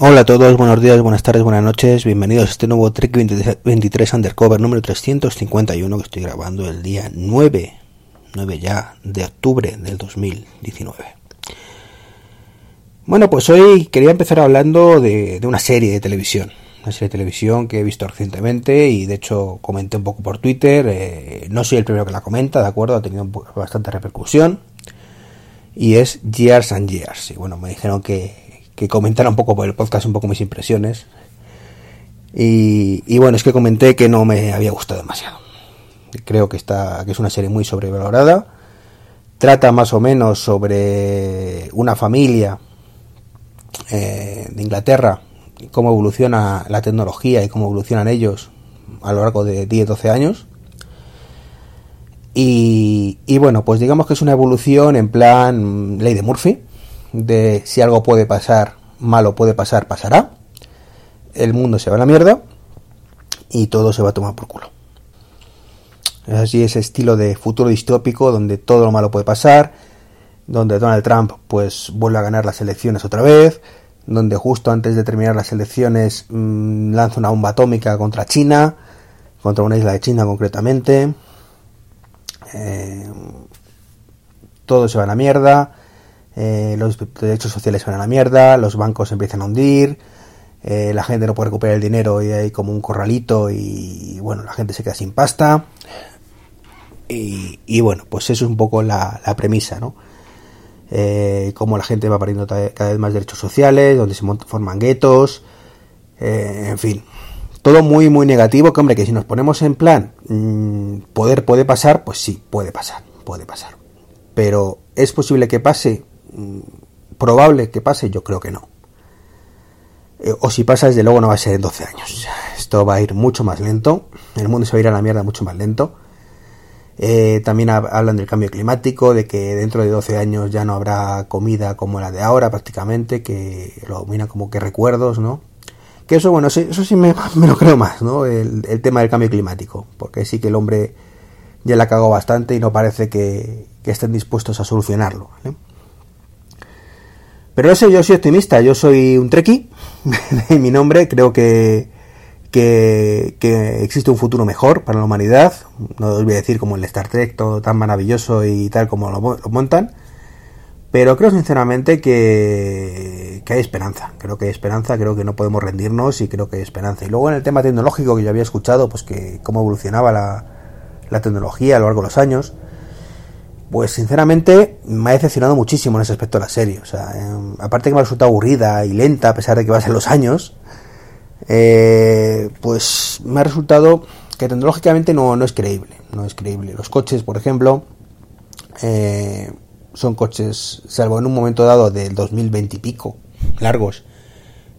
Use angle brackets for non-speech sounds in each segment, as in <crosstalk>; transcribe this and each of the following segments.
Hola a todos, buenos días, buenas tardes, buenas noches, bienvenidos a este nuevo Trek 23 Undercover número 351 que estoy grabando el día 9, 9 ya de octubre del 2019. Bueno, pues hoy quería empezar hablando de, una serie de televisión, una serie de televisión que he visto recientemente y de hecho comenté un poco por Twitter, eh, no soy el primero que la comenta, de acuerdo, ha tenido bastante repercusión. Y es Years and Years. Y bueno, me dijeron que, que comentara un poco por el podcast, un poco mis impresiones. Y, bueno, es que comenté que no me había gustado demasiado. Creo que, está, que es una serie muy sobrevalorada. Trata más o menos sobre una familia eh, de Inglaterra, cómo evoluciona la tecnología y cómo evolucionan ellos a lo largo de 10-12 años. Y, y, bueno, pues digamos que es una evolución en plan ley de Murphy, de si algo puede pasar, malo puede pasar, pasará. El mundo se va a la mierda y todo se va a tomar por culo. Es así ese estilo de futuro distópico donde todo lo malo puede pasar, donde Donald Trump pues vuelve a ganar las elecciones otra vez, donde justo antes de terminar las elecciones mm, lanza una bomba atómica contra China, contra una isla de China concretamente. Eh, todo se va a la mierda eh, los derechos sociales van a la mierda, los bancos empiezan a hundir, eh, la gente no puede recuperar el dinero y hay como un corralito y bueno, la gente se queda sin pasta. Y, bueno, pues eso es un poco la, premisa, ¿no? Eh, cómo la gente va perdiendo cada vez más derechos sociales, donde se forman guetos, en fin, todo muy muy negativo, que hombre, que si nos ponemos en plan, mm, poder puede pasar, pues sí, puede pasar, puede pasar. Pero ¿es posible que pase? Probable que pase, yo creo que no. Eh, o si pasa, desde luego no va a ser en 12 años. Esto va a ir mucho más lento. El mundo se va a ir a la mierda mucho más lento. Eh, también hablan del cambio climático, de que dentro de 12 años ya no habrá comida como la de ahora prácticamente, que lo miran como que recuerdos, ¿no? Que eso, bueno, eso sí <laughs> me, lo creo más, ¿no? El, tema del cambio climático, porque sí que el hombre ya la cagó bastante y no parece que, que estén dispuestos a solucionarlo. ¿vale? Pero no yo soy optimista, yo soy un treki, <laughs> mi nombre, creo que, que, existe un futuro mejor para la humanidad, no os voy a decir como el Star Trek, todo tan maravilloso y tal como lo, montan, pero creo sinceramente que, que, hay esperanza, creo que hay esperanza, creo que no podemos rendirnos y creo que hay esperanza. Y luego en el tema tecnológico que yo había escuchado, pues que cómo evolucionaba la, la tecnología a lo largo de los años, pues sinceramente me ha decepcionado muchísimo en ese aspecto de la serie. O sea, em, aparte que me ha resultado aburrida y lenta a pesar de que va a ser los años, eh, pues me ha resultado que tecnológicamente no, no, es creíble. No es creíble. Los coches, por ejemplo, eh, son coches, salvo en un momento dado del 2020 y pico, largos,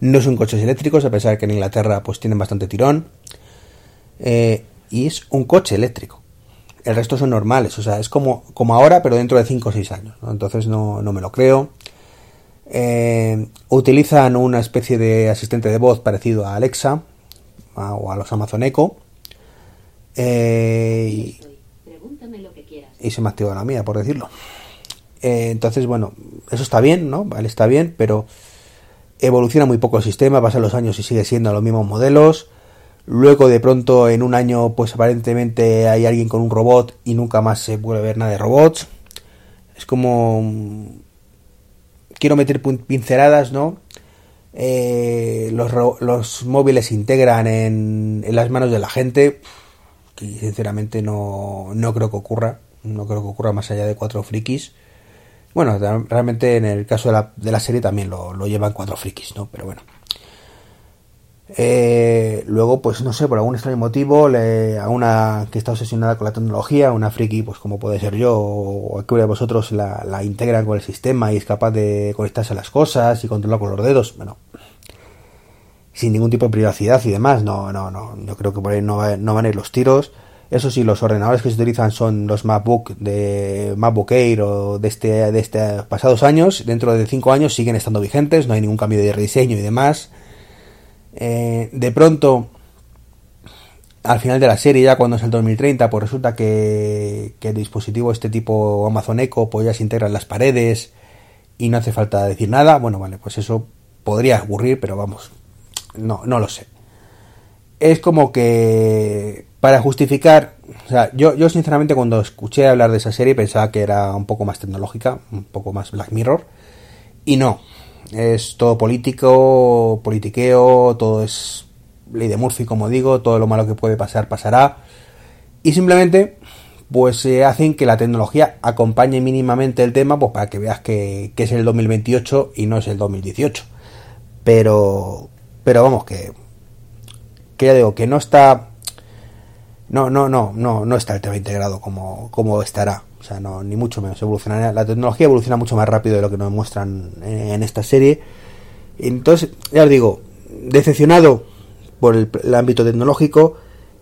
no son coches eléctricos, a pesar de que en Inglaterra pues tienen bastante tirón. Eh, y es un coche eléctrico el resto son normales, o sea, es como, como ahora, pero dentro de 5 o 6 años, entonces no, me lo creo. Eh, utilizan una especie de asistente de voz parecido a Alexa o a los Amazon Echo. Eh, y, y, se me activado la mía, por decirlo. Eh, entonces, bueno, eso está bien, ¿no? Vale, está bien, pero evoluciona muy poco el sistema, pasan los años y sigue siendo los mismos modelos. Luego de pronto en un año pues aparentemente hay alguien con un robot y nunca más se puede ver nada de robots. Es como... Mm, quiero meter pinceladas, ¿no? Eh, los, los, móviles se integran en, en, las manos de la gente, que sinceramente no, no creo que ocurra, no creo que ocurra más allá de cuatro frikis. Bueno, realmente en el caso de la, de la serie también lo, lo llevan cuatro frikis, ¿no? Pero bueno. Eh, luego, pues no sé, por algún extraño motivo, le, a una que está obsesionada con la tecnología, una friki, pues como puede ser yo, o cualquiera de vosotros, la, la integran con el sistema y es capaz de conectarse a las cosas y controlar con los dedos, bueno, sin ningún tipo de privacidad y demás, no, no, no, yo creo que por ahí no, no van a ir los tiros. Eso sí, los ordenadores que se utilizan son los MacBook de MacBook Air o de este, de este pasados años. Dentro de cinco años siguen estando vigentes, no hay ningún cambio de rediseño y demás. Eh, de pronto, al final de la serie, ya cuando es el 2030, pues resulta que, el dispositivo este tipo Amazon Echo pues ya se integra en las paredes y no hace falta decir nada. Bueno, vale, pues eso podría ocurrir, pero vamos, no, no lo sé. Es como que para justificar, o sea, yo, yo sinceramente cuando escuché hablar de esa serie pensaba que era un poco más tecnológica, un poco más Black Mirror, y no, es todo político, politiqueo, todo es ley de Murphy, como digo, todo lo malo que puede pasar pasará, y simplemente pues se hacen que la tecnología acompañe mínimamente el tema, pues para que veas que, que es el 2028 y no es el 2018. Pero, pero vamos, que, que ya digo, que no está no, no, no, no, no está el tema integrado como, como estará. O sea, no, ni mucho menos. Evolucionará. La tecnología evoluciona mucho más rápido de lo que nos muestran en, esta serie. Entonces, ya os digo, decepcionado por el, ámbito tecnológico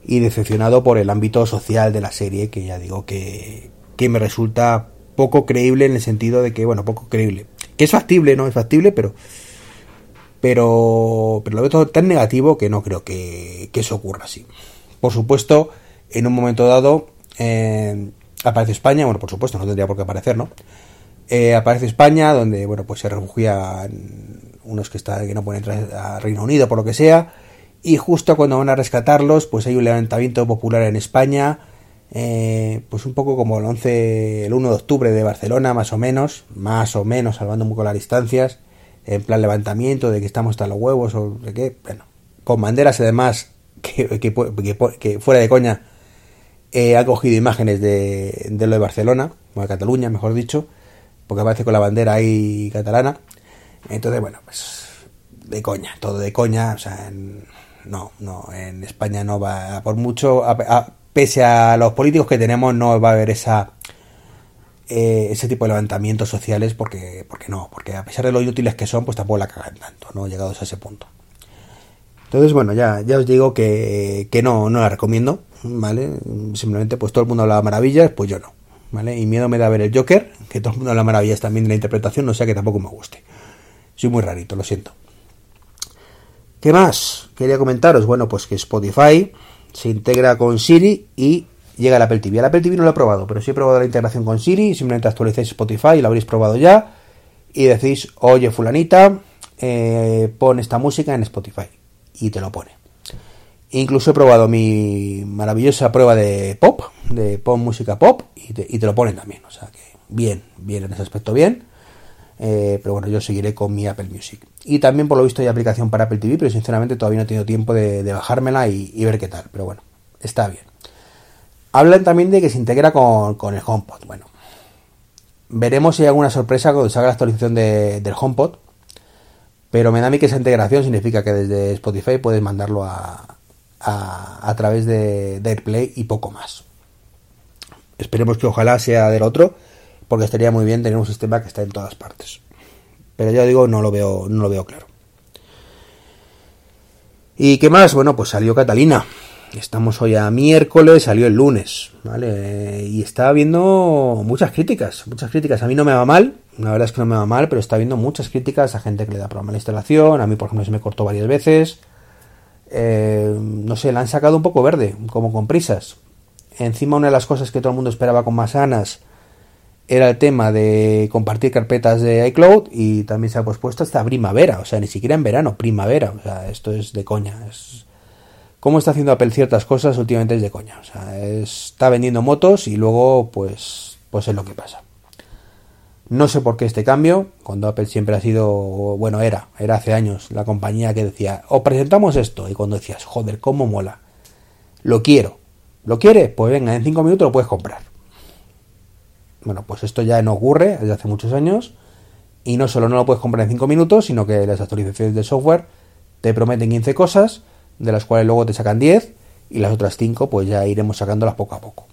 y decepcionado por el ámbito social de la serie, que ya digo que, que me resulta poco creíble en el sentido de que, bueno, poco creíble. Que es factible, ¿no? Es factible, pero. Pero. Pero lo veo tan negativo que no creo que, que eso ocurra así. Por supuesto, en un momento dado eh, aparece España, bueno, por supuesto, no tendría por qué aparecer, ¿no? Eh, aparece España, donde, bueno, pues se refugian unos que, está, que no pueden entrar a Reino Unido por lo que sea, y justo cuando van a rescatarlos, pues hay un levantamiento popular en España, eh, pues un poco como el 11, el 1 de octubre de Barcelona, más o menos, más o menos, salvando un poco las distancias, en plan levantamiento de que estamos hasta los huevos o de qué, bueno, con banderas además que, fuera de coña eh, ha cogido imágenes de, de, lo de Barcelona, o de Cataluña, mejor dicho, porque aparece con la bandera ahí catalana. Entonces, bueno, pues de coña, todo de coña, o sea, no, no, en España no va, por mucho, pese a los políticos que tenemos, no va a haber esa eh, ese tipo de levantamientos sociales porque, porque no, porque a pesar de lo inútiles que son, pues tampoco la cagan tanto, ¿no? Llegados a ese punto. Entonces, bueno, ya, ya os digo que, que no, no la recomiendo, ¿vale? Simplemente, pues todo el mundo habla maravillas, pues yo no, ¿vale? Y miedo me da ver el Joker, que todo el mundo habla maravillas también de la interpretación, no sea que tampoco me guste. Soy muy rarito, lo siento. ¿Qué más? Quería comentaros, bueno, pues que Spotify se integra con Siri y llega al Apple TV. El Apple TV no lo he probado, pero sí he probado la integración con Siri, simplemente actualizáis Spotify y lo habréis probado ya y decís, oye fulanita, eh, pon esta música en Spotify y te lo pone. Incluso he probado mi maravillosa prueba de pop, de pop música pop, y te, lo ponen también. O sea que bien, bien en ese aspecto, bien. Eh, pero bueno, yo seguiré con mi Apple Music. Y también por lo visto hay aplicación para Apple TV, pero sinceramente todavía no he tenido tiempo de, bajármela y, ver qué tal. Pero bueno, está bien. Hablan también de que se integra con, el HomePod. Bueno, veremos si hay alguna sorpresa cuando salga la actualización del HomePod pero me da a mí que esa integración significa que desde Spotify puedes mandarlo a, a, través de, AirPlay y poco más. Esperemos que ojalá sea del otro, porque estaría muy bien tener un sistema que está en todas partes. Pero ya digo, no lo veo, no lo veo claro. ¿Y qué más? Bueno, pues salió Catalina. Estamos hoy a miércoles, salió el lunes, ¿vale? Y está habiendo muchas críticas, muchas críticas. A mí no me va mal, la verdad es que no me va mal, pero está habiendo muchas críticas a gente que le da problema la instalación. A mí, por ejemplo, se me cortó varias veces. Eh, no sé, la han sacado un poco verde, como con prisas. Encima, una de las cosas que todo el mundo esperaba con más ganas era el tema de compartir carpetas de iCloud y también se ha pospuesto hasta primavera, o sea, ni siquiera en verano, primavera. O sea, esto es de coña. Es... Cómo está haciendo Apple ciertas cosas últimamente es de coña. O sea, está vendiendo motos y luego, pues, pues es lo que pasa. No sé por qué este cambio, cuando Apple siempre ha sido, bueno, era, era hace años la compañía que decía, os presentamos esto, y cuando decías, joder, cómo mola, lo quiero, ¿lo quieres? Pues venga, en cinco minutos lo puedes comprar. Bueno, pues esto ya no ocurre desde hace muchos años, y no solo no lo puedes comprar en cinco minutos, sino que las actualizaciones de software te prometen 15 cosas, de las cuales luego te sacan 10, y las otras 5 pues ya iremos sacándolas poco a poco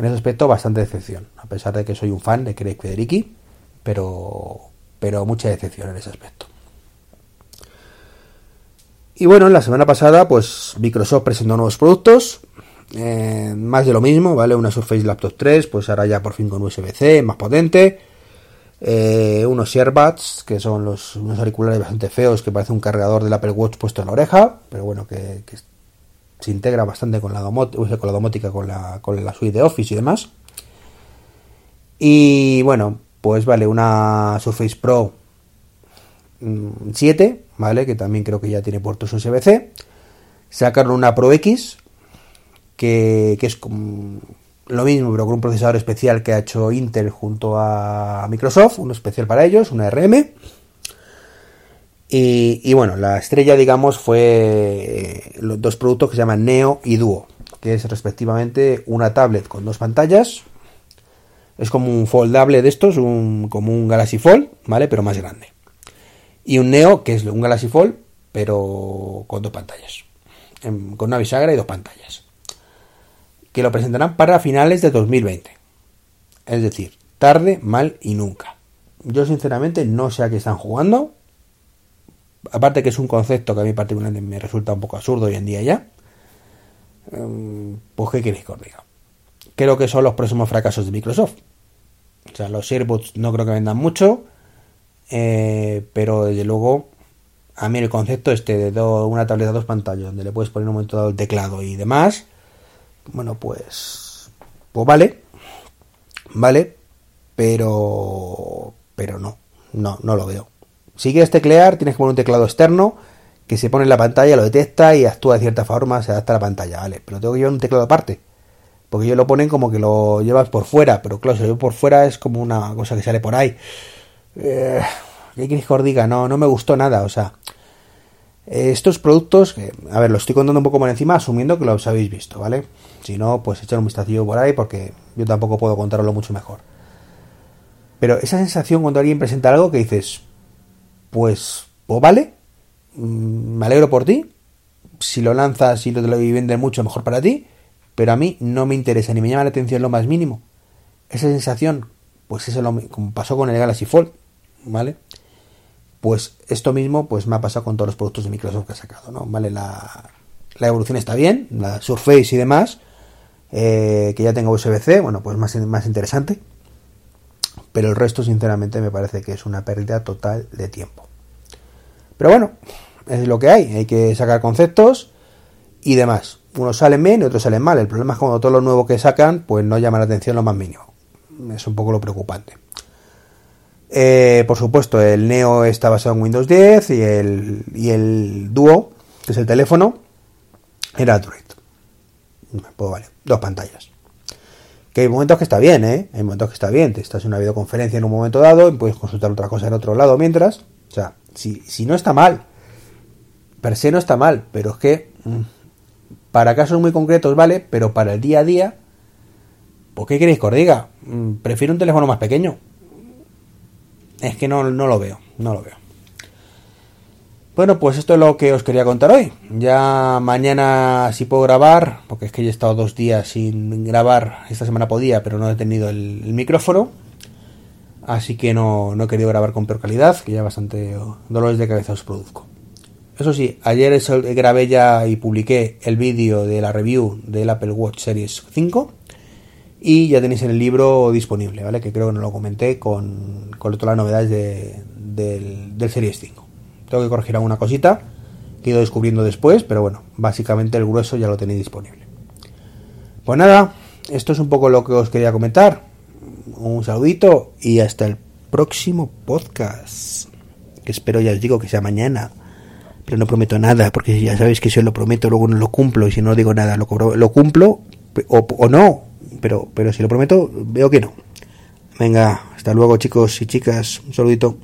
en ese aspecto bastante decepción, a pesar de que soy un fan de Craig Federighi, pero, pero mucha decepción en ese aspecto. Y bueno, la semana pasada, pues Microsoft presentó nuevos productos, eh, más de lo mismo, ¿vale? Una Surface Laptop 3, pues ahora ya por fin con USB-C, más potente. Eh, unos earbuds, que son los, unos auriculares bastante feos, que parece un cargador del Apple Watch puesto en la oreja, pero bueno, que se integra bastante con la, domótica, con la con la, suite de Office y demás. Y bueno, pues vale, una Surface Pro 7, ¿vale? Que también creo que ya tiene puertos USB-C. Sacaron una Pro X, que, que es como lo mismo, pero con un procesador especial que ha hecho Intel junto a Microsoft, uno especial para ellos, una RM. Y, bueno, la estrella, digamos, fue eh, los dos productos que se llaman Neo y Duo, que es respectivamente una tablet con dos pantallas. Es como un foldable de estos, un, como un Galaxy Fold, ¿vale? Pero más grande. Y un Neo, que es un Galaxy Fold, pero con dos pantallas. con una bisagra y dos pantallas que lo presentarán para finales de 2020. Es decir, tarde, mal y nunca. Yo sinceramente no sé a qué están jugando. Aparte que es un concepto que a mí particularmente me resulta un poco absurdo hoy en día ya. Em, pues qué queréis que os diga. Creo que son los próximos fracasos de Microsoft. O sea, los AirPods no creo que vendan mucho. Eh, pero desde luego, a mí el concepto este de una tableta dos pantallas, donde le puedes poner un momento dado el teclado y demás, bueno, pues, pues vale, vale, pero, pero no, no, no lo veo. Si quieres teclear, tienes que poner un teclado externo que se pone en la pantalla, lo detecta y actúa de cierta forma, se adapta a la pantalla, vale, pero tengo que llevar un teclado aparte. Porque ellos lo ponen como que lo llevas por fuera, pero claro, si lo por fuera es como una cosa que sale por ahí. Eh, ¿Qué quieres que os diga? No, no me gustó nada, o sea, estos productos, a ver, lo estoy contando un poco por encima, asumiendo que los habéis visto, ¿vale? Si no, pues echar un vistacillo por ahí porque yo tampoco puedo contarlo mucho mejor. Pero esa sensación cuando alguien presenta algo que dices, pues, pues vale, mm, me alegro por ti, si lo lanzas y lo, lo venden mucho, mejor para ti, pero a mí no me interesa ni me llama la atención lo más mínimo. Esa sensación, pues eso lo como pasó con el Galaxy Fold, ¿vale? Pues esto mismo pues me ha pasado con todos los productos de Microsoft que ha sacado, ¿no? Vale, la, evolución está bien, la Surface y demás, eh, que ya tengo USB-C, bueno, pues más, más interesante. Pero el resto, sinceramente, me parece que es una pérdida total de tiempo. Pero bueno, es lo que hay, hay que sacar conceptos y demás. Unos salen bien y otros salen mal. El problema es cuando todo lo nuevo que sacan, pues no llama la atención lo más mínimo. Es un poco lo preocupante. Eh, por supuesto, el Neo está basado en Windows 10 y el, y el Duo, que es el teléfono, era Android. Pues vale, dos pantallas. Que hay momentos que está bien, ¿eh? Hay momentos que está bien. Te estás en una videoconferencia en un momento dado y puedes consultar otra cosa en otro lado mientras. O sea, si, si no está mal, per se no está mal, pero es que mm, para casos muy concretos vale, pero para el día a día, ¿por qué queréis que os diga? Mm, prefiero un teléfono más pequeño es que no, no lo veo, no lo veo. Bueno, pues esto es lo que os quería contar hoy. Ya mañana si puedo grabar, porque es que he estado dos días sin grabar. Esta semana podía, pero no he tenido el, micrófono. Así que no, no, he querido grabar con peor calidad, que ya bastante dolores de cabeza os produzco. Eso sí, ayer grabé ya y publiqué el vídeo de la review del Apple Watch Series 5 y ya tenéis el libro disponible, ¿vale? Que creo que no lo comenté con, con todas las novedades del, del Series 5. Tengo que corregir alguna cosita que he ido descubriendo después, pero bueno, básicamente el grueso ya lo tenéis disponible. Pues nada, esto es un poco lo que os quería comentar. Un saludito y hasta el próximo podcast. Que espero, ya os digo, que sea mañana. Pero no prometo nada, porque ya sabéis que si os lo prometo, luego no lo cumplo. Y si no digo nada, lo, lo cumplo o, o no, pero, pero si lo prometo, veo que no. Venga, hasta luego chicos y chicas, un saludito.